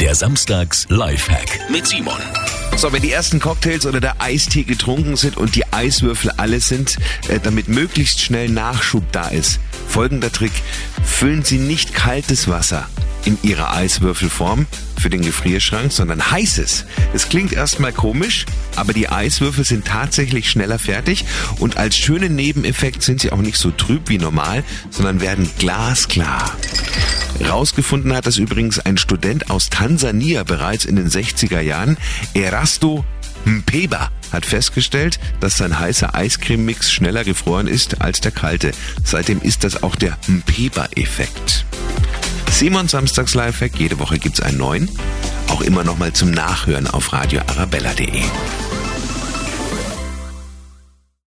Der Samstags Lifehack mit Simon. So, wenn die ersten Cocktails oder der Eistee getrunken sind und die Eiswürfel alle sind, äh, damit möglichst schnell Nachschub da ist. Folgender Trick. Füllen Sie nicht kaltes Wasser in Ihrer Eiswürfelform für den Gefrierschrank, sondern heißes. Es klingt erstmal komisch, aber die Eiswürfel sind tatsächlich schneller fertig und als schönen Nebeneffekt sind sie auch nicht so trüb wie normal, sondern werden glasklar. Rausgefunden hat das übrigens ein Student aus Tansania bereits in den 60er Jahren. Erasto Mpeba hat festgestellt, dass sein heißer Eiscreme-Mix schneller gefroren ist als der kalte. Seitdem ist das auch der Mpeba-Effekt. Simon Samstags Lifehack, jede Woche gibt's einen neuen. Auch immer nochmal zum Nachhören auf radioarabella.de.